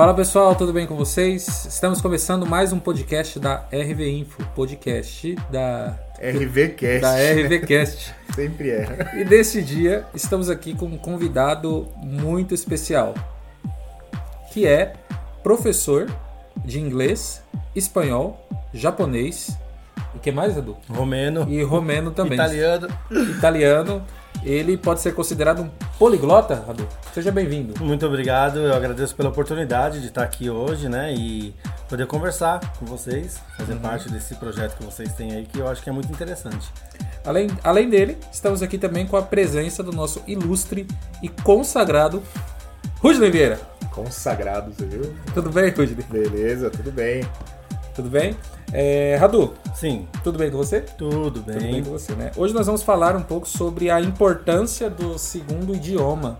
Fala pessoal, tudo bem com vocês? Estamos começando mais um podcast da RV Info, podcast da RVCast. Da RVCast. Sempre é. E nesse dia estamos aqui com um convidado muito especial, que é professor de inglês, espanhol, japonês e que mais, Edu? Romeno. E romeno também. Italiano. Italiano. Ele pode ser considerado um poliglota, Radu? Seja bem-vindo. Muito obrigado, eu agradeço pela oportunidade de estar aqui hoje, né? E poder conversar com vocês, fazer uhum. parte desse projeto que vocês têm aí, que eu acho que é muito interessante. Além, além dele, estamos aqui também com a presença do nosso ilustre e consagrado Rudney Vieira. Consagrado, você viu? Tudo bem, Rudney? Beleza, tudo bem. Tudo bem? É, Radu. Sim. Tudo bem com você? Tudo bem. Tudo bem com você, né? Hoje nós vamos falar um pouco sobre a importância do segundo idioma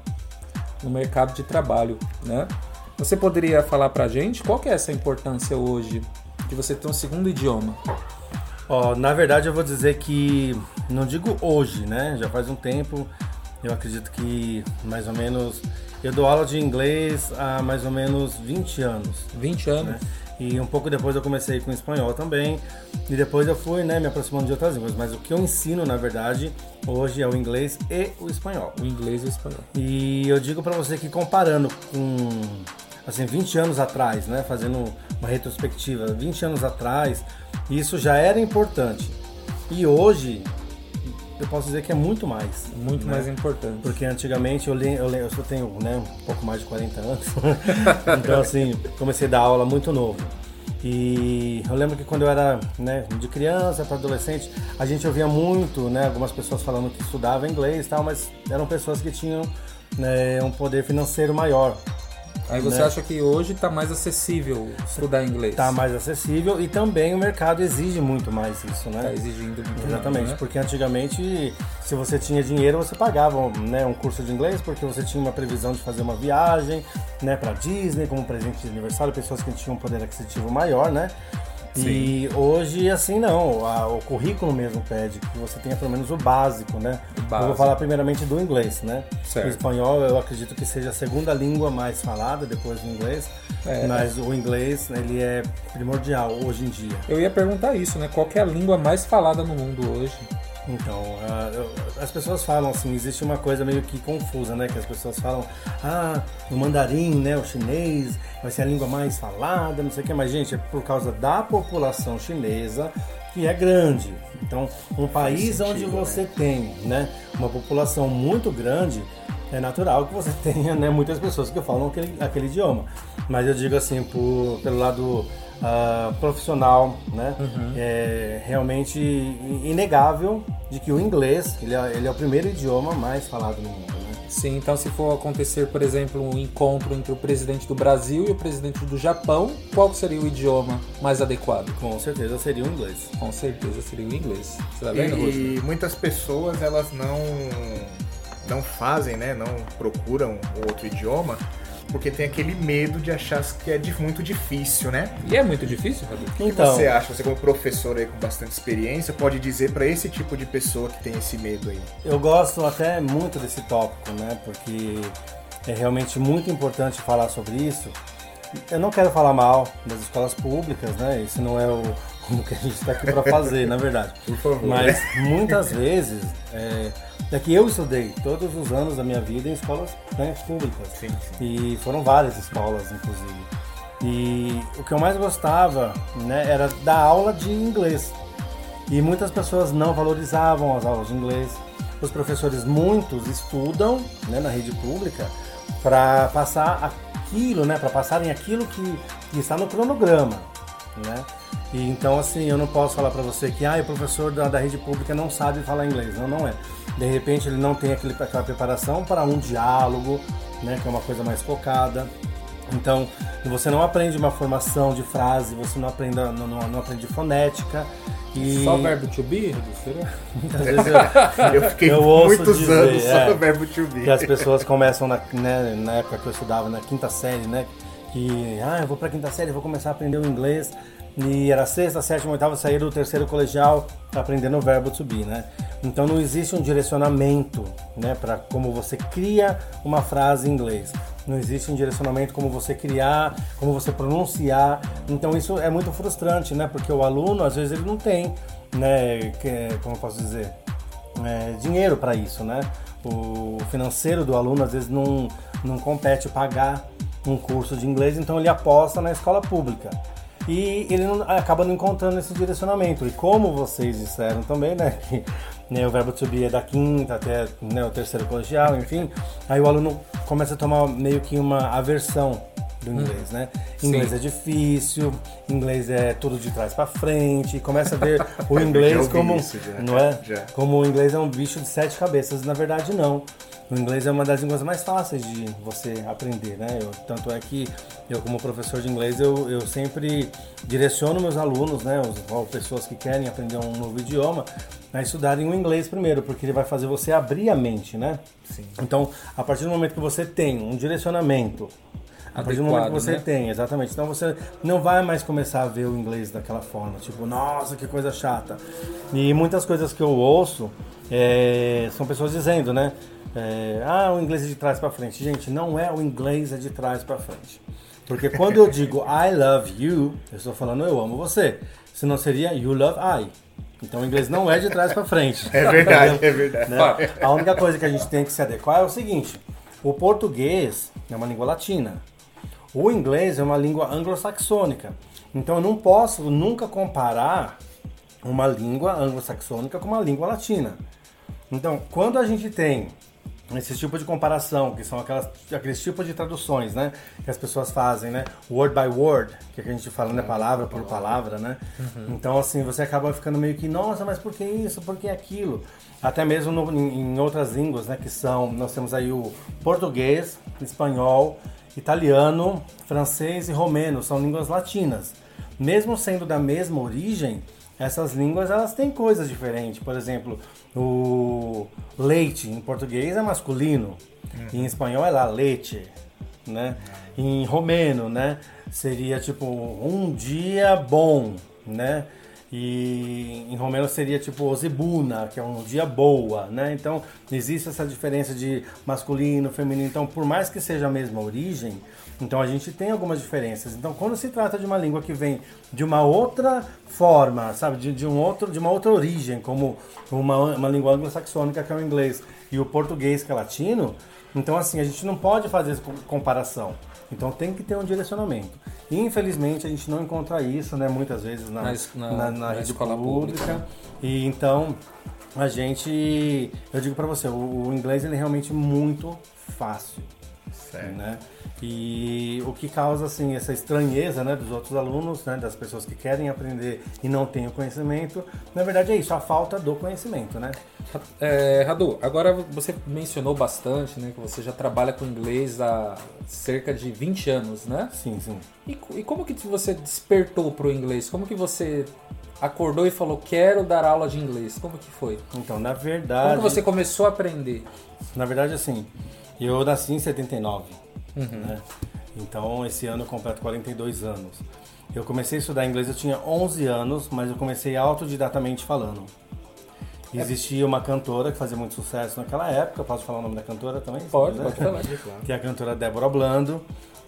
no mercado de trabalho, né? Você poderia falar pra gente qual que é essa importância hoje de você ter um segundo idioma? Ó, na verdade eu vou dizer que não digo hoje, né? Já faz um tempo. Eu acredito que mais ou menos eu dou aula de inglês há mais ou menos 20 anos. 20 anos. Né? E um pouco depois eu comecei com espanhol também. E depois eu fui né, me aproximando de outras línguas. Mas o que eu ensino, na verdade, hoje é o inglês e o espanhol. O inglês e o espanhol. E eu digo para você que comparando com assim 20 anos atrás, né, fazendo uma retrospectiva, 20 anos atrás, isso já era importante. E hoje eu posso dizer que é muito mais. Muito né? mais importante. Porque antigamente eu, eu, eu só tenho né, um pouco mais de 40 anos. então, assim, comecei a dar aula muito novo. E eu lembro que quando eu era né, de criança para adolescente, a gente ouvia muito, né, algumas pessoas falando que estudavam inglês e tal, mas eram pessoas que tinham né, um poder financeiro maior. Aí você né? acha que hoje está mais acessível estudar inglês? Está mais acessível e também o mercado exige muito mais isso, né? Está exigindo muito Exatamente, mais, né? porque antigamente se você tinha dinheiro você pagava né, um curso de inglês porque você tinha uma previsão de fazer uma viagem né, para Disney como presente de aniversário, pessoas que tinham um poder aquisitivo maior, né? Sim. E hoje, assim, não. A, o currículo mesmo pede que você tenha pelo menos o básico, né? O básico. Eu vou falar primeiramente do inglês, né? Certo. O espanhol eu acredito que seja a segunda língua mais falada depois do inglês. É, mas o inglês, ele é primordial hoje em dia. Eu ia perguntar isso, né? Qual é a língua mais falada no mundo hoje? Então, uh, as pessoas falam assim, existe uma coisa meio que confusa, né? Que as pessoas falam, ah, o mandarim, né, o chinês, vai ser a língua mais falada, não sei o que, mas gente, é por causa da população chinesa que é grande. Então, um país sentido, onde você né? tem, né, uma população muito grande, é natural que você tenha, né, muitas pessoas que falam aquele, aquele idioma. Mas eu digo assim, por, pelo lado uh, profissional, né? Uhum. É realmente inegável de que o inglês ele é, ele é o primeiro idioma mais falado no mundo. Né? Sim, então se for acontecer, por exemplo, um encontro entre o presidente do Brasil e o presidente do Japão, qual seria o idioma mais adequado? Com certeza seria o inglês. Com certeza seria o inglês. Você tá vendo, E, e muitas pessoas elas não não fazem, né, não procuram outro idioma porque tem aquele medo de achar que é muito difícil, né? E é muito difícil, Fabio? O que então, você acha? Você como professor aí com bastante experiência, pode dizer para esse tipo de pessoa que tem esse medo aí? Eu gosto até muito desse tópico, né? Porque é realmente muito importante falar sobre isso. Eu não quero falar mal das escolas públicas, né? Isso não é o, o que a gente está aqui para fazer, na verdade. Por favor. Mas muitas vezes é, é que eu estudei todos os anos da minha vida em escolas né, públicas. Sim, sim. E foram várias escolas, inclusive. E o que eu mais gostava né, era da aula de inglês. E muitas pessoas não valorizavam as aulas de inglês. Os professores, muitos, estudam né, na rede pública para passar aquilo, né, para passarem aquilo que, que está no cronograma. Né? E então, assim, eu não posso falar para você que ah, o professor da, da rede pública não sabe falar inglês. Não, não é. De repente ele não tem aquele, aquela preparação para um diálogo, né, que é uma coisa mais focada. Então, você não aprende uma formação de frase, você não aprende, não, não, não aprende fonética. E... Só verbo to be? Muitas vezes eu, eu fiquei eu muitos dizer, anos só é, verbo to be. Que as pessoas começam, na, né, na época que eu estudava, na quinta série, né? Que, ah, eu vou pra quinta série, vou começar a aprender o inglês. E era sexta, sétima, oitava, sair do terceiro colegial aprendendo o verbo to be, né? Então não existe um direcionamento, né, para como você cria uma frase em inglês. não existe um direcionamento como você criar, como você pronunciar. Então isso é muito frustrante, né? Porque o aluno às vezes ele não tem, né? Que, como eu posso dizer, é, dinheiro para isso, né? O financeiro do aluno às vezes não, não compete pagar um curso de inglês, então ele aposta na escola pública. E ele não, acaba não encontrando esse direcionamento. E como vocês disseram também, né? Que né, o verbo to be é da quinta até né, o terceiro colegial, enfim. Aí o aluno começa a tomar meio que uma aversão do inglês, né? Inglês Sim. é difícil, inglês é tudo de trás para frente, começa a ver o inglês como, isso, não é? Já. Como o inglês é um bicho de sete cabeças, na verdade não. O inglês é uma das línguas mais fáceis de você aprender, né? Eu, tanto é que eu, como professor de inglês, eu, eu sempre direciono meus alunos, né? Ou pessoas que querem aprender um novo idioma, a estudarem o inglês primeiro, porque ele vai fazer você abrir a mente, né? Sim. Então, a partir do momento que você tem um direcionamento, a partir do momento que você né? tem, exatamente. Então você não vai mais começar a ver o inglês daquela forma, tipo, nossa, que coisa chata. E muitas coisas que eu ouço é, são pessoas dizendo, né? É, ah, o inglês é de trás para frente. Gente, não é o inglês é de trás para frente. Porque quando eu digo I love you, eu estou falando eu amo você. Senão seria you love I. Então o inglês não é de trás para frente. É verdade, é verdade. Né? A única coisa que a gente tem que se adequar é o seguinte: o português é uma língua latina. O inglês é uma língua anglo-saxônica. Então eu não posso nunca comparar uma língua anglo-saxônica com uma língua latina. Então, quando a gente tem esse tipo de comparação, que são aquelas, aqueles tipos de traduções, né? Que as pessoas fazem, né? Word by word, que, é a gente fala, né? Palavra por palavra, né? Uhum. Então, assim, você acaba ficando meio que, nossa, mas por que isso? Por que aquilo? Até mesmo no, em, em outras línguas, né? Que são, nós temos aí o português, espanhol, italiano, francês e romeno, são línguas latinas. Mesmo sendo da mesma origem, essas línguas elas têm coisas diferentes. Por exemplo, o leite em português é masculino, uhum. em espanhol é la leche, né? Em romeno, né? Seria tipo um dia bom, né? E em romeno seria tipo ozebuna, que é um dia boa, né? Então existe essa diferença de masculino, feminino. Então, por mais que seja a mesma origem, então a gente tem algumas diferenças. Então, quando se trata de uma língua que vem de uma outra forma, sabe, de, de um outro, de uma outra origem, como uma, uma língua anglo-saxônica que é o inglês e o português que é latino, então assim a gente não pode fazer comparação. Então tem que ter um direcionamento. E, infelizmente a gente não encontra isso, né, muitas vezes na, na, na, na, na rede pública. pública. E então a gente, eu digo para você, o, o inglês ele é realmente muito fácil. Certo. Né? E o que causa assim essa estranheza, né, dos outros alunos, né, das pessoas que querem aprender e não têm o conhecimento, na verdade é isso, a falta do conhecimento, né? É, Radu, agora você mencionou bastante, né, que você já trabalha com inglês há cerca de 20 anos, né? Sim, sim. E, e como que você despertou para o inglês? Como que você acordou e falou quero dar aula de inglês? Como que foi? Então, na verdade. Como que você começou a aprender? Na verdade, assim, eu nasci em 79. Uhum. Né? Então, esse ano eu completo 42 anos. Eu comecei a estudar inglês, eu tinha 11 anos, mas eu comecei autodidatamente falando. Existia uma cantora que fazia muito sucesso naquela época, posso falar o nome da cantora também? Pode, pode falar. que é a cantora Débora Blando,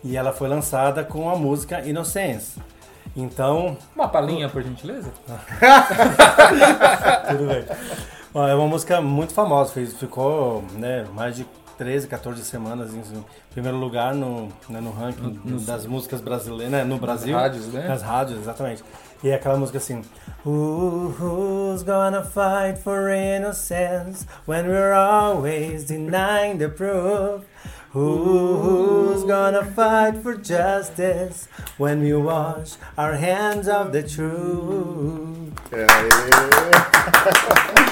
e ela foi lançada com a música Innocence. Então... Uma palhinha, por gentileza? Tudo bem. É uma música muito famosa, fez, ficou né, mais de 13, 14 semanas em primeiro lugar no, né, no ranking no, das músicas brasileiras, né, no Brasil. Nas rádios, né? Nas rádios, exatamente. E é aquela música assim. Who's gonna fight for innocence when we're always denying the proof? Who's gonna fight for justice when we wash our hands of the truth? É,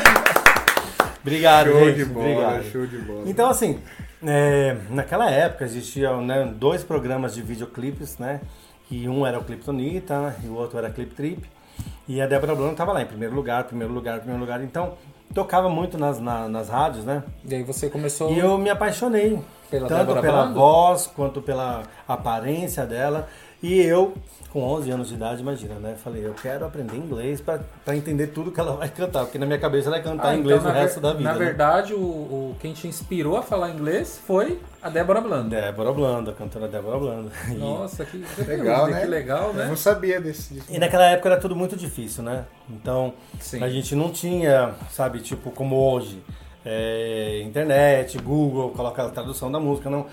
Obrigado, show gente. De bola, Obrigado. Show de bola. Então, assim, é, naquela época existiam né, dois programas de videoclipes, né? E um era o Cliptonita e o outro era Clip Trip. E a Débora Blanco estava lá em primeiro lugar, primeiro lugar, primeiro lugar. Então, tocava muito nas, na, nas rádios, né? E aí você começou... E eu me apaixonei. Pela tanto Débora pela Blando? voz, quanto pela aparência dela. E eu, com 11 anos de idade, imagina, né? Falei, eu quero aprender inglês pra, pra entender tudo que ela vai cantar, porque na minha cabeça ela vai cantar Ah, inglês então, o resto ver- da vida. Na né? verdade, o, o- quem te inspirou a falar inglês foi a Débora Blando. Débora Blanda, a cantora Débora Blanda. Nossa, que, que Legal, né? Que legal, Eu né? não sabia desse. disso. E naquela época era tudo muito difícil, né? Então Sim. a gente não tinha, sabe, tipo como hoje, é, internet, Google, coloca a tradução da música, não.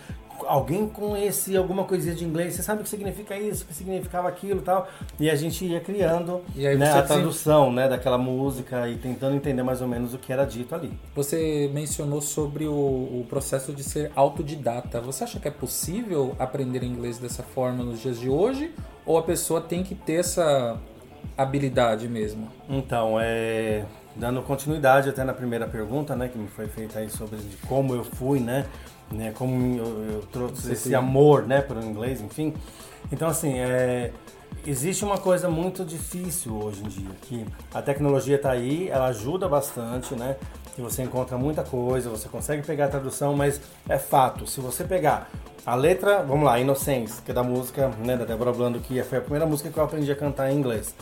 Alguém conhecia alguma coisinha de inglês, você sabe o que significa isso, o que significava aquilo e tal. E a gente ia criando E né, a tradução né, daquela música e tentando entender mais ou menos o que era dito ali. Você mencionou sobre o, o processo de ser autodidata. Você acha que é possível aprender inglês dessa forma nos dias de hoje? Ou a pessoa tem que ter essa habilidade mesmo? Então, é, dando continuidade até na primeira pergunta, né, que me foi feita aí sobre de como eu fui, né, né como eu, eu trouxe esse amor, né, pelo inglês, enfim. Então, assim, é, existe uma coisa muito difícil hoje em dia, que a tecnologia está aí, ela ajuda bastante, né, e você encontra muita coisa, você consegue pegar a tradução, mas é fato, se você pegar a letra, vamos lá, Innocence, que é da música, né, da Débora Blando, que foi a primeira música que eu aprendi a cantar em inglês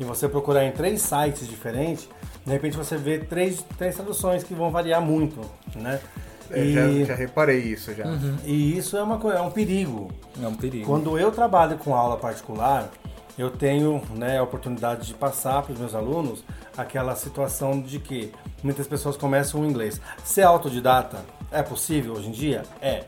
e você procurar em três sites diferentes, de repente você vê três, três traduções que vão variar muito, né? É, E, já, já reparei isso já. e isso é, uma, co- é um perigo. É um perigo. Quando eu trabalho com aula particular, eu tenho né, a oportunidade de passar para os meus alunos aquela situação de que muitas pessoas começam o inglês. Ser autodidata é possível hoje em dia? É.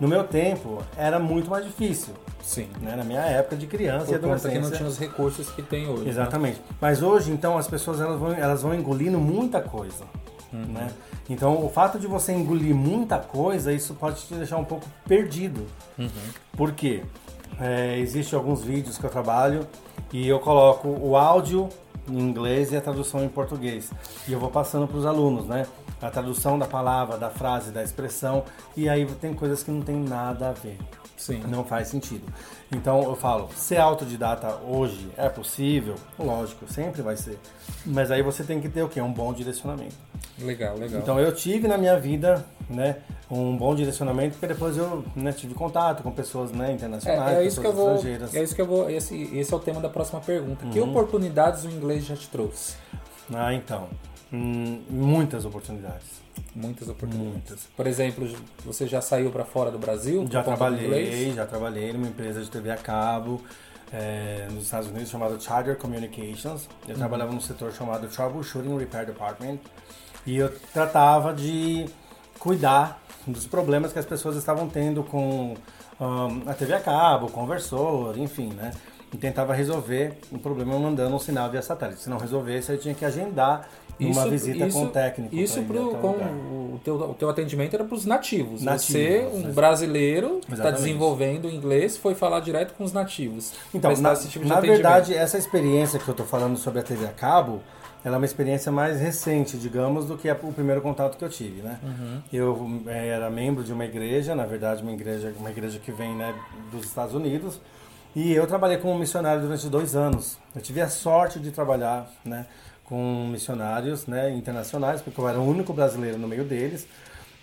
No meu tempo, era muito mais difícil. Sim. Né? Na minha época de criança e Por conta que adolescência. não tinha os recursos que tem hoje. né? Exatamente. Mas hoje, então, as pessoas elas vão, elas vão engolindo muita coisa. Né? Então, o fato de você engolir muita coisa, isso pode te deixar um pouco perdido. Por quê? É, Existem alguns vídeos que eu trabalho e eu coloco o áudio em inglês e a tradução em português. E eu vou passando para os alunos, né? A tradução da palavra, da frase, da expressão. E aí tem coisas que não tem nada a ver. Sim. Não faz sentido. Então eu falo, ser autodidata hoje é possível? Lógico, sempre vai ser. Mas aí você tem que ter o quê? Um bom direcionamento. Legal, legal. Então eu tive na minha vida, né, um bom direcionamento, porque depois eu né, tive contato com pessoas né, internacionais, é, é isso que eu vou. estrangeiras. É isso que eu vou. Esse, esse é o tema da próxima pergunta. Uhum. Que oportunidades o inglês já te trouxe? Ah, então. Hum, muitas oportunidades. Muitas oportunidades. Muitas. Por exemplo, você já saiu para fora do Brasil? Já trabalhei, já trabalhei numa empresa de TV a cabo é, nos Estados Unidos chamada Charter Communications. Eu trabalhava num setor chamado Troubleshooting Repair Department e eu tratava de cuidar dos problemas que as pessoas estavam tendo com ahn, a TV a cabo, conversor, enfim, né? E tentava resolver um problema mandando um sinal via satélite. Se não resolvesse, eu tinha que agendar uma visita com o técnico. Isso pro, até o com o, teu, o teu atendimento era para os nativos. Nativos, Você, um brasileiro, está desenvolvendo inglês, foi falar direto com os nativos. Então, na, tipo na verdade, essa experiência que eu estou falando sobre a TV a cabo, ela é uma experiência mais recente, digamos, do que o primeiro contato que eu tive, né? Uhum. Eu eh, era membro de uma igreja, na verdade, uma igreja, uma igreja que vem né, dos Estados Unidos, e eu trabalhei como missionário durante dois anos. Eu tive a sorte de trabalhar, né, com missionários, né, internacionais, porque eu era o único brasileiro no meio deles.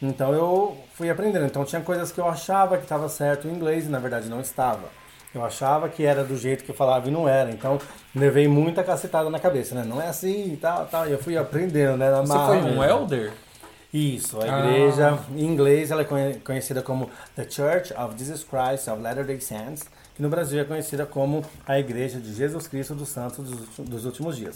Então eu fui aprendendo. Então tinha coisas que eu achava que estava certo em inglês e na verdade não estava. Eu achava que era do jeito que eu falava e não era. Então levei muita cacetada na cabeça, né? Não é assim e tal, tal. E eu fui aprendendo, né? Na Você marra foi um mesmo. elder? Isso, a Ah. igreja em inglês ela é conhe- conhecida como The Church of Jesus Christ of Latter-day Saints, que no Brasil é conhecida como a Igreja de Jesus Cristo dos Santos dos, Últimos Dias,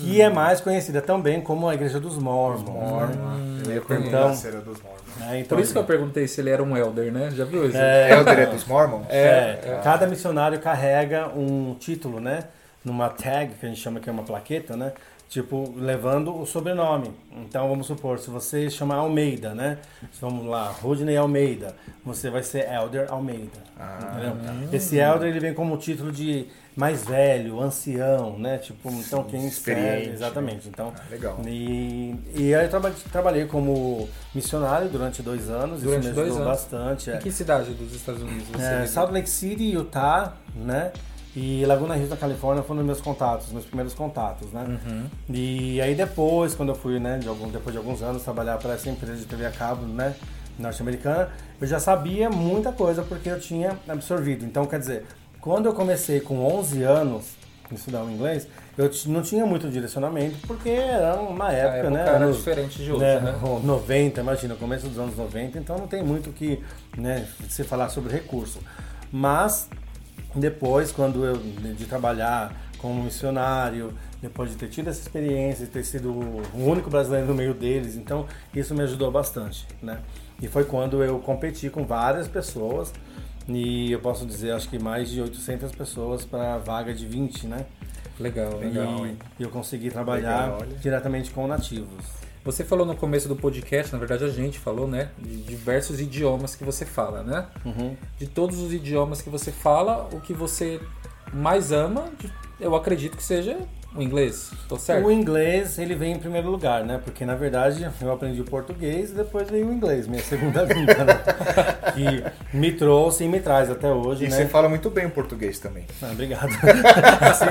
que é mais conhecida também como a Igreja dos Mormons. né? Eu ia Então- perguntar se era dos Mormons. É, então, Por isso que eu perguntei se ele era um elder, né? Já viu isso? É, Elder é dos Mormons? É, cada missionário carrega um título, né? Numa tag, que a gente chama que é uma plaqueta, né? Tipo, levando o sobrenome. Então, vamos supor, se você chamar Almeida, né? Vamos lá, Rodney Almeida. Você vai ser Elder Almeida. entendeu? Esse Elder, ele vem como título de mais velho, ancião, né? Tipo, então quem serve, exatamente. Então, Ah, legal. E, e aí eu traba- trabalhei como missionário durante dois anos. Durante isso me ajudou bastante. é. Em que cidade dos Estados Unidos você É? Salt Lake City, Utah, né? E Laguna Hills, na Califórnia, foram os meus contatos, meus primeiros contatos, né? Uhum. E aí depois, quando eu fui, né, de algum, depois de alguns anos, trabalhar para essa empresa de TV a cabo, né, norte-americana, eu já sabia muita coisa porque eu tinha absorvido. Então, quer dizer, Quando eu comecei com 11 anos estudar o inglês, eu não tinha muito direcionamento, porque era uma época, época né? era anos- diferente de hoje, né, né? 90, imagina, começo dos anos 90, então não tem muito que né, se falar sobre recurso. Mas depois, quando eu de trabalhar como missionário, depois de ter tido essa experiência, ter sido o único brasileiro no meio deles, então isso me ajudou bastante, né? E foi quando eu competi com várias pessoas e eu posso dizer, acho que mais de 800 pessoas para a vaga de 20, né? Legal, Legal, e hein? eu consegui trabalhar Legal, diretamente com nativos. Você falou no começo do podcast, na verdade a gente falou, né? De diversos idiomas que você fala, né? Uhum. De todos os idiomas que você fala, o que você mais ama, eu acredito que seja o inglês. Tô certo? O inglês, ele vem em primeiro lugar, né? Porque, na verdade, eu aprendi o português e depois veio o inglês, minha segunda língua, né? Que me trouxe e me traz até hoje, E né? você fala muito bem o português também. Ah, obrigado. Assim.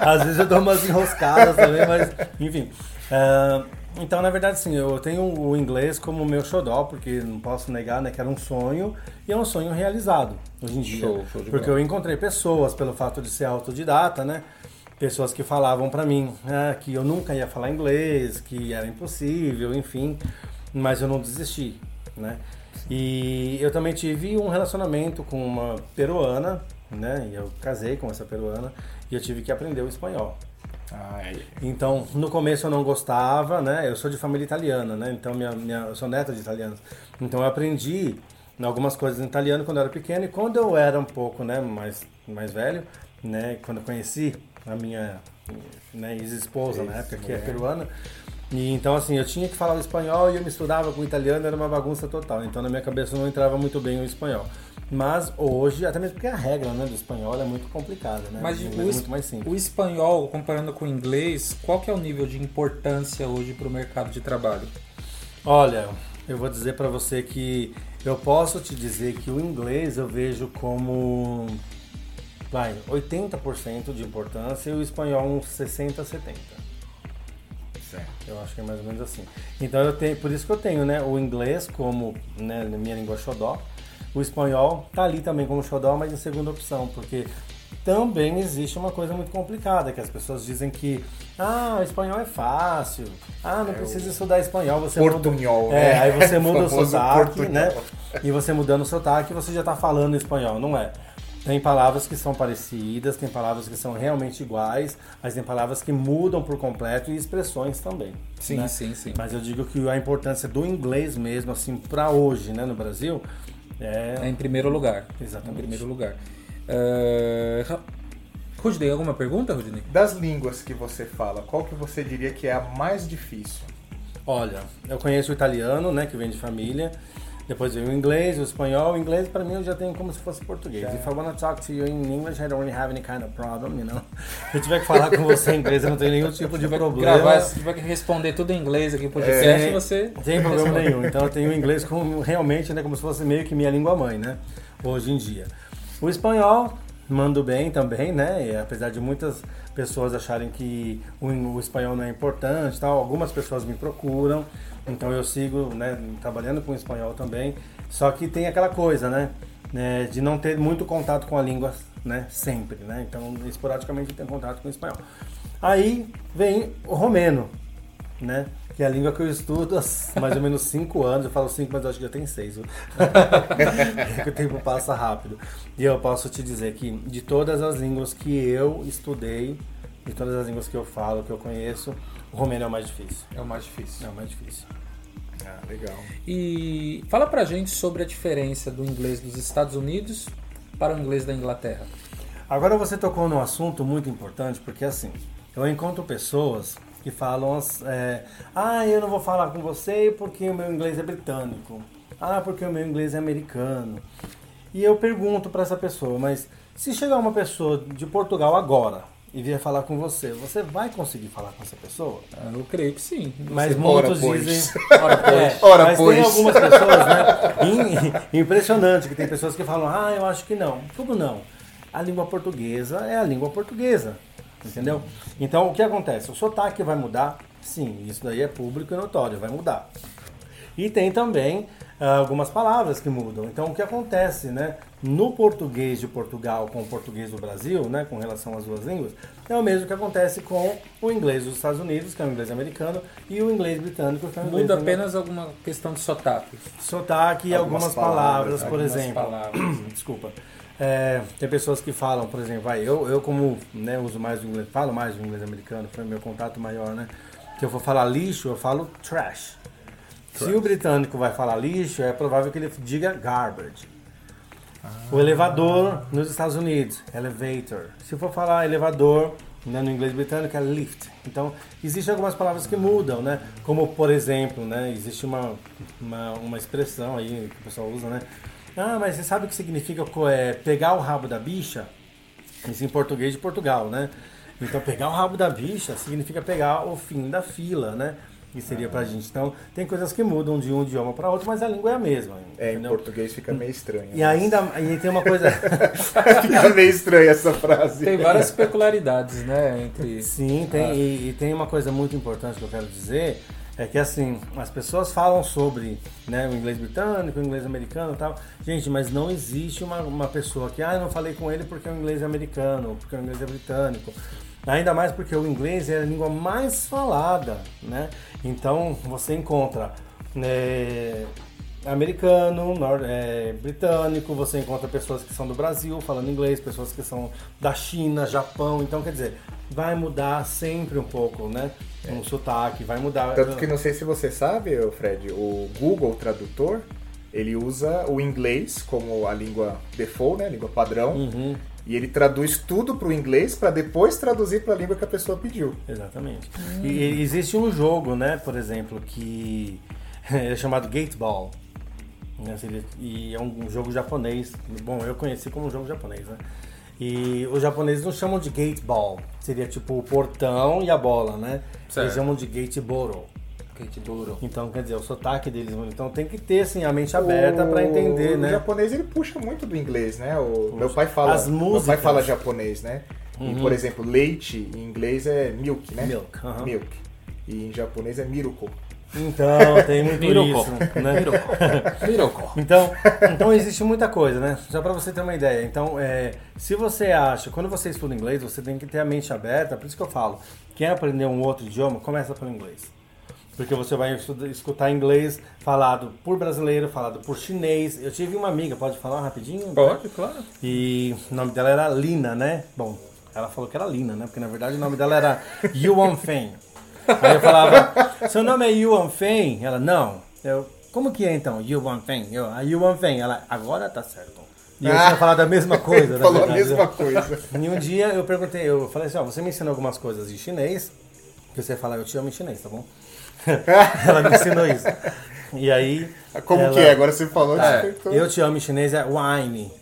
Às vezes eu dou umas enroscadas também, mas enfim. Ah, então, na verdade, sim, eu tenho o inglês como meu xodó, porque não posso negar né, que era um sonho, e é um sonho realizado hoje em dia. Show, show porque bola. eu encontrei pessoas, pelo fato de ser autodidata, né? Pessoas que falavam pra mim ah, que eu nunca ia falar inglês, que era impossível, enfim, mas eu não desisti, né? E eu também tive um relacionamento com uma peruana, né? E eu casei com essa peruana e eu tive que aprender o espanhol. Ai, Então, no começo eu não gostava, né? Eu sou de família italiana, né? Então, minha, minha, eu sou neto de italianos. Então, eu aprendi algumas coisas em italiano quando eu era pequeno. E quando eu era um pouco né, mais, mais velho, né? Quando eu conheci a minha né, ex-esposa, na época, que é peruana. E, então, assim, eu tinha que falar o espanhol e eu misturava com o italiano, era uma bagunça total. Então, na minha cabeça não entrava muito bem o espanhol. Mas hoje, até mesmo porque a regra né, do espanhol é muito complicada, né? Mas o é mais simples. o espanhol, comparando com o inglês, qual que é o nível de importância hoje para o mercado de trabalho? Olha, eu vou dizer pra você que eu posso te dizer que o inglês eu vejo como vai, 80% de importância e o espanhol uns 60, 70. certo. Eu acho que é mais ou menos assim. Então eu tenho, por isso que eu tenho, né, o inglês como, né, minha língua xodó. O espanhol tá ali também como xodó, mas em segunda opção, porque também existe uma coisa muito complicada, que as pessoas dizem que ah, o espanhol é fácil. Ah, não É precisa estudar espanhol, você Portunhol, muda... né? É, aí você muda o sotaque, né? E você mudando o sotaque, você já tá falando espanhol, não é? Tem palavras que são parecidas, tem palavras que são realmente iguais, mas tem palavras que mudam por completo e expressões também. Sim, né? sim, sim. Mas eu digo que a importância do inglês mesmo, assim, para hoje, né, no Brasil, é... É em primeiro lugar. Exatamente. Em primeiro lugar. Uh, Rudney, alguma pergunta, Rudney? Das línguas que você fala, qual que você diria que é a mais difícil? Olha, eu conheço o italiano, né, que vem de família. Depois veio o inglês, o espanhol. O inglês, para mim, eu já tenho como se fosse português. If I wanna talk to you in English, I don't really have any kind of problem, you know. Se eu tiver que falar com você em inglês, eu não tenho nenhum tipo de problema. Gravar, se tiver que responder tudo em inglês aqui no podcast, É, você. Não tem problema nenhum. Então eu tenho o inglês como realmente, né, como se fosse meio que minha língua mãe, né? Hoje em dia. O espanhol mando bem também, né? E apesar de muitas pessoas acharem que o, o espanhol não é importante, tal, algumas pessoas me procuram. Então eu sigo, né, trabalhando com espanhol também. Só que tem aquela coisa, né? né, de não ter muito contato com a língua, né? Sempre, né? Então esporadicamente eu tenho contato com o espanhol. Aí vem o romeno, né? Que é a língua que eu estudo há mais ou menos 5 anos. Eu falo 5, mas eu acho que já tem 6. o tempo passa rápido. E eu posso te dizer que de todas as línguas que eu estudei, de todas as línguas que eu falo, que eu conheço, o romeno é o mais difícil. É o mais difícil. É o mais difícil. Ah, legal. E fala pra gente sobre a diferença do inglês dos Estados Unidos para o inglês da Inglaterra. Agora você tocou num assunto muito importante, porque assim, eu encontro pessoas que falam, é, ah, eu não vou falar com você porque o meu inglês é britânico, ah, porque o meu inglês é americano. E eu pergunto para essa pessoa, mas se chegar uma pessoa de Portugal agora e vier falar com você, você vai conseguir falar com essa pessoa? Ah, Eu creio que sim. Mas Ora, muitos pois. dizem. Ora, pois. É, Ora, mas pois. tem algumas pessoas, né? im- Impressionante que tem pessoas que falam, ah, eu acho que não. Tudo não. A língua portuguesa é a língua portuguesa. Entendeu? Então o que acontece? O sotaque vai mudar? Sim, isso daí é público e notório, vai mudar. E tem também algumas palavras que mudam. Então, o que acontece, né, no português de Portugal com o português do Brasil, né, com relação às duas línguas, é o mesmo que acontece com o inglês dos Estados Unidos, que é o inglês americano, e o inglês britânico, que é o inglês Muda apenas alguma questão de sotaque. sotaque e algumas, Algumas palavras, palavras, por algumas exemplo. palavras. Desculpa. É, tem pessoas que falam, por exemplo, vai, eu, eu como né, uso mais o inglês, falo mais o inglês americano, foi meu contato maior, né? Que eu vou falar lixo, eu falo trash. Se o britânico vai falar lixo, é provável que ele diga garbage. O elevador nos Estados Unidos, elevator. Se for falar elevador, né, no inglês britânico é lift. Então, existem algumas palavras que mudam, né? Como, por exemplo, né, existe uma, uma, uma expressão aí que o pessoal usa, né? Ah, mas você sabe o que significa é, pegar o rabo da bicha? Isso em português de Portugal, né? Então, pegar o rabo da bicha significa pegar o fim da fila, né? Que seria pra gente. Então, tem coisas que mudam de um idioma para outro, mas a língua é a mesma. É, em entendeu? português fica meio estranho. E ainda e tem uma coisa. fica meio estranha essa frase. Tem várias peculiaridades, né, entre... Sim, tem, e, e tem uma coisa muito importante que eu quero dizer, é que assim, as pessoas falam sobre né, o inglês britânico, o inglês americano e tal. Gente, mas não existe uma, uma pessoa que, ah, eu não falei com ele porque o inglês é americano, porque o inglês é britânico. Ainda mais porque o inglês é a língua mais falada, né? Então você encontra né, americano, é, britânico, você encontra pessoas que são do Brasil falando inglês, pessoas que são da China, Japão, então quer dizer, vai mudar sempre um pouco, né? Um sotaque, vai mudar. Tanto que não sei se você sabe, Fred, o Google Tradutor, ele usa o inglês como a língua default, né, a língua padrão, Uhum, e ele traduz tudo para o inglês para depois traduzir para a língua que a pessoa pediu. exatamente. E, e existe um jogo, né, por exemplo, que é chamado Gateball. Né, seria- E é um jogo japonês. Bom, eu conheci como um jogo japonês, né? E os japoneses não chamam de gateball. Seria tipo o portão e a bola, né? Certo. Eles chamam de gateboro. Kate Duro. Então, quer dizer, o sotaque deles. Então tem que ter, assim, a mente aberta para entender, o né? japonês ele puxa muito do inglês, né? O meu pai fala, as meu pai músicas. Uhum. fala japonês, né? E, por exemplo, leite em inglês é milk, né? Milk, aham. Milk. E em japonês é miruko. Então, tem muito isso, né? Então, então existe muita coisa, né? Só para você ter uma ideia. Então, é, se você acha, quando você estuda inglês, você tem que ter a mente aberta. Por isso que eu falo, quer aprender um outro idioma, começa pelo inglês. Porque você vai escutar inglês falado por brasileiro, falado por chinês. Eu tive uma amiga, pode falar rapidinho? Pode, claro. E o nome dela era Lina, né? Bom, ela falou que era Lina, né? Porque na verdade o nome dela era Yuan Feng. Aí eu falava, seu nome é Yuan Feng? Ela, não. Eu, como que é então? Yuan Feng? Eu, a Yuan Feng. Ela, agora tá certo. E eu tinha falado a mesma coisa, Falou a verdade. mesma coisa. E um dia eu perguntei, eu falei assim, ó, você me ensina algumas coisas em chinês, que você fala, eu te amo em chinês, tá bom? ela me ensinou isso. E aí... Como ela- que é? Agora você falou, despertou. eu te amo em chinês é wine.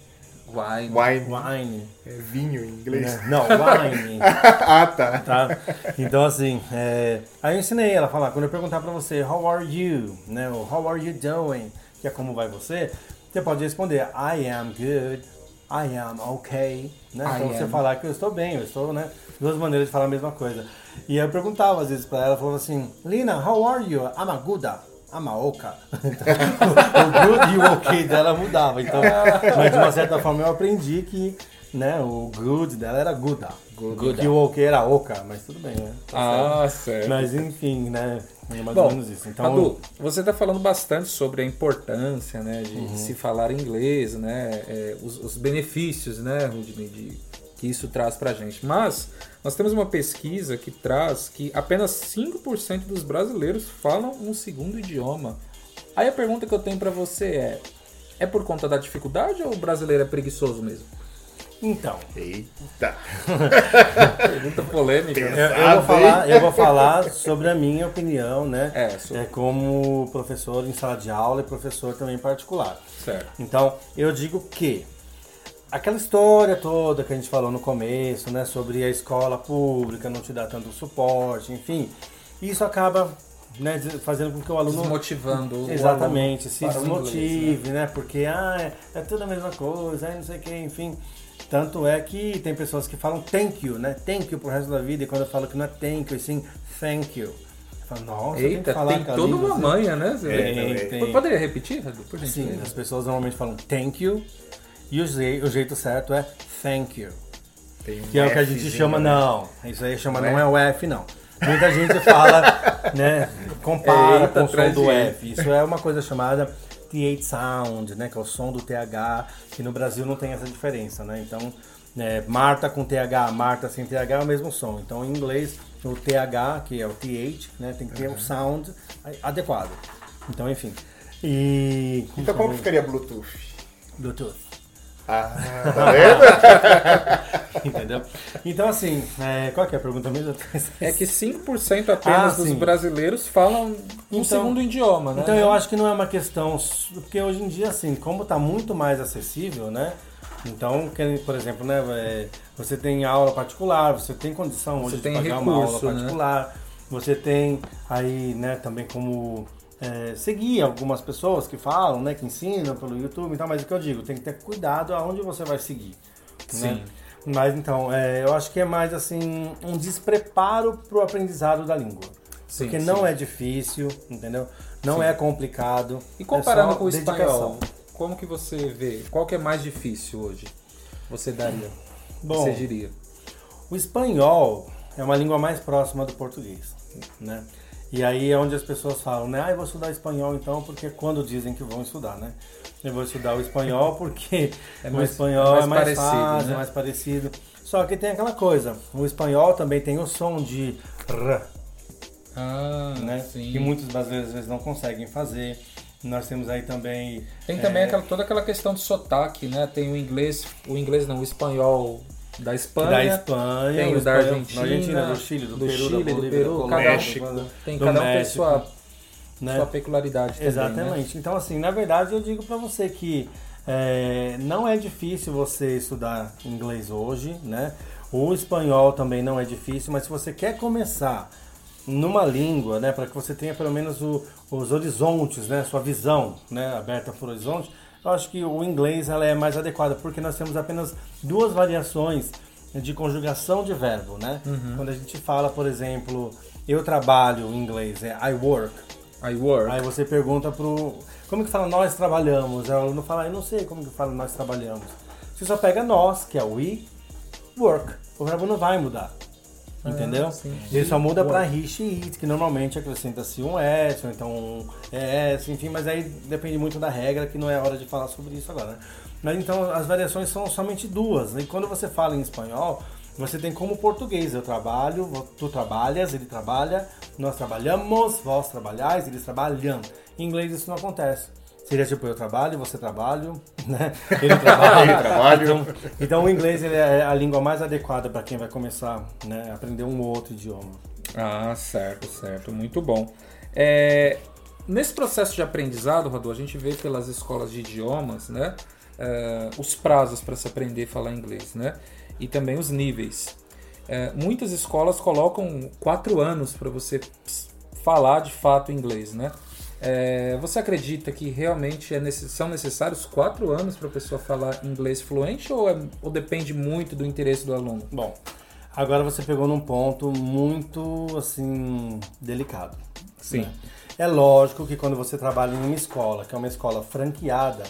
Wine. Wine. Wine. É vinho em inglês. né? Não, wine. ah, tá. tá? Então, assim, é, aí eu ensinei ela a falar, quando eu perguntar pra você, how are you? Né? Ou how are you doing? Que é como vai você, você pode responder, I am good, I am okay. Né? I Então você am. falar que eu estou bem, eu estou, né? Duas maneiras de falar a mesma coisa. E eu perguntava às vezes pra ela, falava assim, Lina, how are you? I'm a gooda. I'm a oka. Então, o good e o ok dela mudava. Então, mas de uma certa forma eu aprendi que né, o good dela era guda. Guda. E o ok era oka, mas tudo bem, né? Tá certo. Ah, certo. Mas enfim, né? É mais ou Bom, menos isso. Então, você está falando bastante sobre a importância né, de Uhum. se falar inglês, né, é, os, os benefícios né, Rudney, de, que isso traz para a gente. Mas nós temos uma pesquisa que traz que apenas 5% dos brasileiros falam um segundo idioma. Aí a pergunta que eu tenho para você é: é por conta da dificuldade ou o brasileiro é preguiçoso mesmo? então Eita. Pergunta polêmica. eu, né? eu vou Pesado, falar, eu vou falar sobre a minha opinião, né? É, sobre- É como professor em sala de aula e professor também particular. Certo. Então, eu digo que aquela história toda que a gente falou no começo, né, sobre a escola pública não te dar tanto suporte, enfim, isso acaba né, fazendo com que o aluno Desmotivando o exatamente aluno se o desmotive, inglês, né? Porque ah, é, é tudo a mesma coisa, aí não sei o que, enfim. Tanto é que tem pessoas que falam thank you, né? Thank you pro resto da vida, e quando eu falo que não é thank you, e sim thank you. Fala, Nossa, tem que Eita, falar tem toda uma manha, né? Zé? Tem, tem. Poderia repetir, por Sim, as pessoas normalmente falam thank you e o, je- o jeito certo é thank you. Um Que é o que a gente Fzinho, chama, né? não. Isso aí chama, Não não é? é o F, não. Muita gente fala, né? Compara Eita, com o som do. F. Isso é uma coisa chamada TH Sound, né? Que é o som do TH, que no Brasil não tem essa diferença, né? Então, né, Marta com TH, Marta sem TH é o mesmo som. Então, em inglês, o TH, que é o TH, né? Tem que ter um sound adequado. Então, enfim. E. Então como ficaria Bluetooth? Bluetooth. Ah, tá vendo? Entendeu? Então, assim, é, qual que é a pergunta mesmo? É que 5% apenas Ah, dos sim. brasileiros falam um Então- segundo idioma, né? Então eu acho que não é uma questão. Porque hoje em dia, assim, como está muito mais acessível, né? Então, por exemplo, né, é, você tem aula particular, você tem condição Você hoje tem de pagar uma aula recurso, né? particular, você tem aí, né, também como é, seguir algumas pessoas que falam, né, que ensinam pelo YouTube e tal, mas o que eu digo, tem que ter cuidado aonde você vai seguir. Né? Sim. Mas então, é, eu acho que é mais assim, um despreparo para o aprendizado da língua. Sim, Porque sim. não é difícil, entendeu? Não Sim. é complicado. E comparando é com o dedicação. espanhol, como que você vê? Qual que é mais difícil hoje? Você daria? Bom, você diria? o espanhol é uma língua mais próxima do português, né? E aí é onde as pessoas falam, né? Ah, eu vou estudar espanhol então, porque quando dizem que vão estudar, né? Eu vou estudar o espanhol porque É o mais- espanhol é é mais mais, parecido, fácil, né? é mais parecido. Só que tem aquela coisa, o espanhol também tem o som de r, Ah, né? Que muitos brasileiros às vezes não conseguem fazer. Nós temos aí também Tem também é, aquela, toda aquela questão de sotaque, né? Tem o inglês, o inglês não, o espanhol da Espanha. da Espanha, tem o da Argentina, Argentina, do Chile, do, do Peru, Chile, da do Bolívia, Peru, da cada Colômbia, um- do- Tem do cada um tem México, sua, né? sua peculiaridade também, né? Exatamente. Então, assim, na verdade, eu digo pra você que é, não é difícil você estudar inglês hoje, né? O espanhol também não é difícil, mas se você quer começar numa língua, né, para que você tenha pelo menos o- os horizontes, né, sua visão, né, aberta para o horizonte, eu acho que o inglês ela é mais adequada porque nós temos apenas duas variações de conjugação de verbo, né? Quando a gente fala, por exemplo, eu trabalho em inglês, é I work. I work. Aí você pergunta pro. Como que fala nós trabalhamos? Aí o aluno fala, eu não sei como que fala nós trabalhamos. Você só pega nós, que é we, work. O verbo não vai mudar. Entendeu? sim. Ele só muda para he, she, it, que normalmente acrescenta-se um S, ou então um S, enfim, mas aí depende muito da regra, que não é hora de falar sobre isso agora, né? Mas então as variações são somente duas. né? E quando você fala em espanhol, você tem como português, eu trabalho, tu trabalhas, ele trabalha, nós trabalhamos, vós trabalhais, eles trabalham. Em inglês isso não acontece. Seria tipo, eu trabalho, você trabalha, né? Ele trabalha, Ele trabalha. Então, então o inglês ele é a língua mais adequada para quem vai começar né, a aprender um outro idioma. Ah, certo, certo. Muito bom. É, nesse processo de aprendizado, Rodô, a gente vê pelas escolas de idiomas, né? é, os prazos para se aprender a falar inglês, né? E também os níveis. É, muitas escolas colocam quatro anos para você falar de fato inglês, né? É, você acredita que realmente é necess- são necessários quatro anos para a pessoa falar inglês fluente ou, é- ou depende muito do interesse do aluno? Bom, agora você pegou num ponto muito assim delicado. Sim. né? É lógico que quando você trabalha em uma escola, que é uma escola franqueada,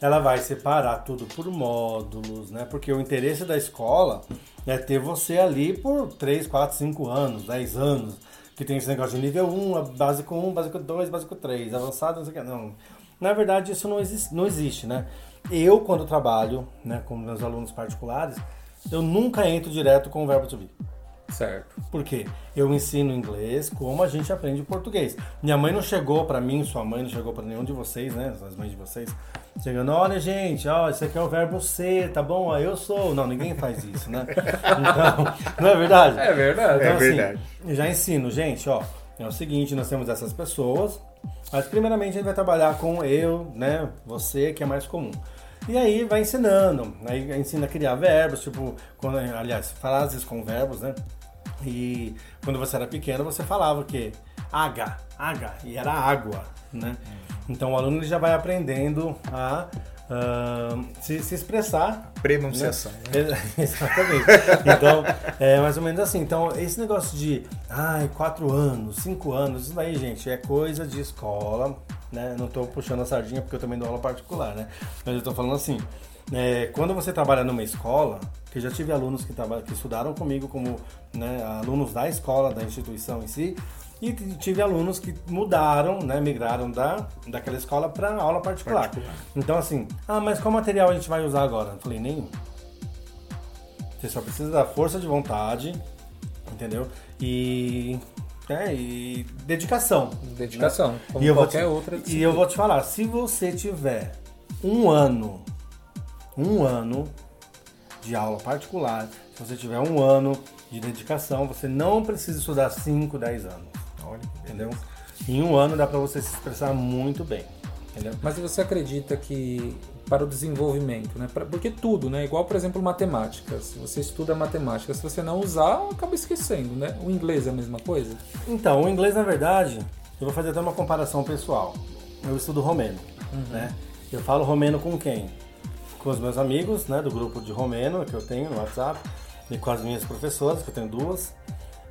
ela vai separar tudo por módulos, né? Porque o interesse da escola é ter você ali por 3, 4, 5 anos, 10 anos. Que tem esse negócio de nível 1, básico 1, básico 2, básico 3, avançado, não sei o que. Não. Na verdade, isso não existe, não existe, né? Eu, quando trabalho né, com meus alunos particulares, eu nunca entro direto com o verbo to be. Certo. Por quê? Eu ensino inglês como a gente aprende português. Minha mãe não chegou pra mim, sua mãe não chegou pra nenhum de vocês, né? As mães de vocês. Chegando, olha gente, ó, isso aqui é o verbo ser, tá bom? Ó, eu sou. Não, ninguém faz isso, né? Então, não é verdade? É verdade. É Então, verdade. Assim, eu já ensino, gente, ó. É o seguinte, nós temos essas pessoas, mas primeiramente a gente vai trabalhar com eu, né? Você, que é mais comum. E aí vai ensinando, aí ensina a criar verbos, tipo, quando, aliás, frases com verbos, né? E quando você era pequeno, você falava o quê? Água, água, e era água, né? Então o aluno já vai aprendendo a uh, se, se expressar. Prenunciação. Né? Exatamente. Então, é mais ou menos assim. Então, esse negócio de, ai, quatro anos, cinco anos, isso daí, gente, é coisa de escola, né? Não estou puxando a sardinha porque eu também dou aula particular, né? Mas eu estou falando assim, é, quando você trabalha numa escola, que já tive alunos que, que estudaram comigo como né, alunos da escola, da instituição em si, e tive alunos que mudaram, né, migraram da, daquela escola para aula particular. particular. Então, assim, ah, mas qual material a gente vai usar agora? Eu falei, nenhum. Você só precisa da força de vontade, entendeu? E é, e dedicação. Dedicação, né? como e qualquer te, outra disciplina. E eu vou te falar, se você tiver um ano, um ano de aula particular, se você tiver um ano de dedicação, você não precisa estudar 5, 10 anos. Olha, entendeu? Em um ano dá para você se expressar muito bem. Entendeu? Mas você acredita que para o desenvolvimento, né? Porque tudo, né? Igual, por exemplo, matemática. Se você estuda matemática, se você não usar, acaba esquecendo, né? O inglês é a mesma coisa? Então, o inglês, na verdade, eu vou fazer até uma comparação pessoal. Eu estudo romeno, uhum. né? Eu falo romeno com quem? Com os meus amigos, né? Do grupo de romeno que eu tenho no WhatsApp e com as minhas professoras, que eu tenho duas,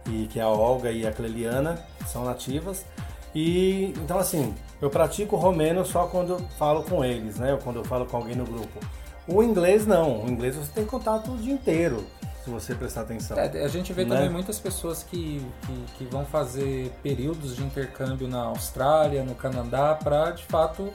e que é a Olga e a Cleliana, são nativas. E então assim, eu pratico romeno só quando eu falo com eles, né? Ou quando eu falo com alguém no grupo. O inglês não, o inglês você tem contato o dia inteiro, se você prestar atenção. É, a gente vê né? também muitas pessoas que, que, que, vão fazer períodos de intercâmbio na Austrália, no Canadá, para de fato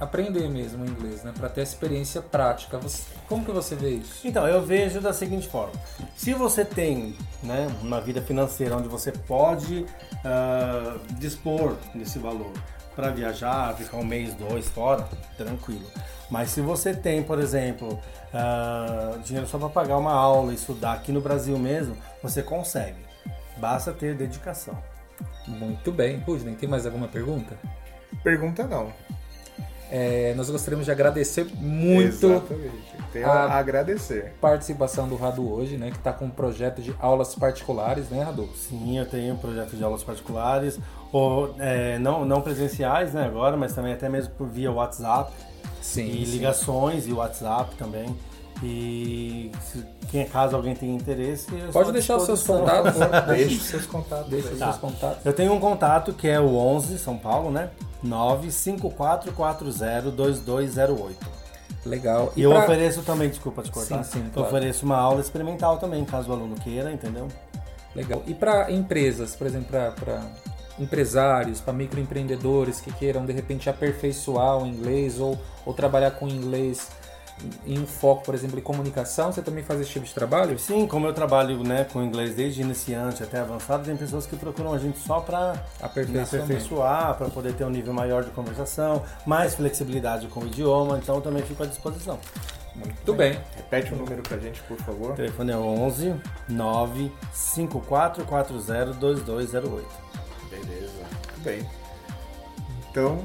aprender mesmo o inglês, né? Para ter experiência prática. Você, como que você vê isso? Então, eu vejo da seguinte forma: se você tem, né, uma vida financeira onde você pode uh, dispor desse valor para viajar, ficar um mês, dois fora, tranquilo. Mas se você tem, por exemplo, uh, dinheiro só para pagar uma aula e estudar aqui no Brasil mesmo, você consegue. Basta ter dedicação. Muito bem. Rudney, tem mais alguma pergunta? Pergunta não. É, nós gostaríamos de agradecer muito a, agradecer. participação do Radu hoje, né? Que está com um projeto de aulas particulares, né, Radu? Sim, eu tenho um projeto de aulas particulares, ou, é, não, não presenciais, né, agora, mas também até mesmo por via WhatsApp. Sim, e sim. ligações e WhatsApp também. E se quem caso alguém tenha interesse, pode deixar os seus contatos. Deixe os seus contatos. Deixa os seus contatos. Eu tenho um contato que é o 11 São Paulo, né? 954402208. Legal. E, e eu pra... ofereço também, desculpa te cortar. Sim, sim, claro. Eu ofereço uma aula experimental também, caso o aluno queira, entendeu? Legal. E para empresas, por exemplo, para empresários, para microempreendedores que queiram de repente aperfeiçoar o inglês ou, ou trabalhar com inglês em um foco, por exemplo, em comunicação, você também faz esse tipo de trabalho? Sim, como eu trabalho né, com inglês desde iniciante até avançado, tem pessoas que procuram a gente só para aperfeiçoar, para poder ter um nível maior de conversação, mais flexibilidade com o idioma, então eu também fico à disposição. Muito bem. bem. Repete o número pra gente, por favor. O telefone é 11 95440 2208. Beleza. Muito bem. Então,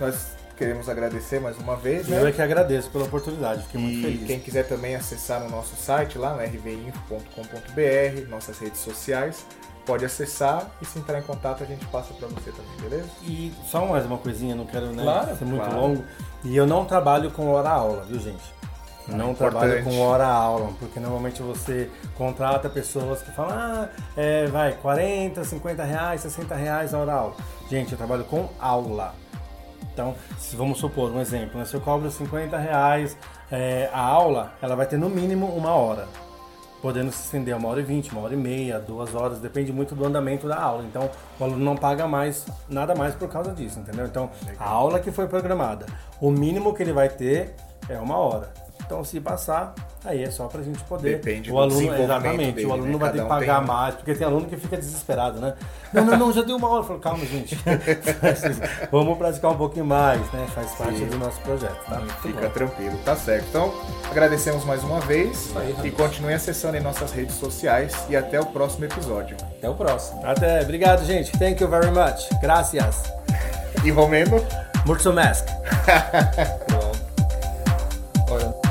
nós queremos agradecer mais uma vez. Né? Eu é que agradeço pela oportunidade, fiquei muito feliz. E quem quiser também acessar o nosso site lá no rvinfo.com.br, nossas redes sociais, pode acessar e se entrar em contato a gente passa para você também, beleza? E só mais uma coisinha, não quero né, claro, ser muito claro. longo. E eu não trabalho com hora-aula, viu gente? Não trabalho com hora-aula, porque normalmente você contrata pessoas que falam, ah, é, vai, 40, 50 reais, 60 reais a hora-aula. Gente, eu trabalho com aula. Então, se vamos supor um exemplo, né? se eu cobro 50 reais é, a aula, ela vai ter no mínimo uma hora, podendo se estender a uma hora e vinte, uma hora e meia, duas horas, depende muito do andamento da aula. Então, o aluno não paga mais nada mais por causa disso, entendeu? Então, a aula que foi programada, o mínimo que ele vai ter é uma hora. Então, se passar, aí é só para a gente poder. Depende o aluno, exatamente. Dele, o aluno né? vai ter que pagar um mais, porque tem aluno que fica desesperado, né? Não, não, não, já deu uma hora. Eu falo, calma, gente. Vamos praticar um pouquinho mais, né? Faz parte Sim. do nosso projeto, tá? Fica bom. tranquilo, tá certo. Então, agradecemos mais uma vez aí, e continue acessando em nossas redes sociais e até o próximo episódio. Até o próximo. Até. Obrigado, gente. Thank you very much. Gracias. E Romeno? Muito mask. Olha.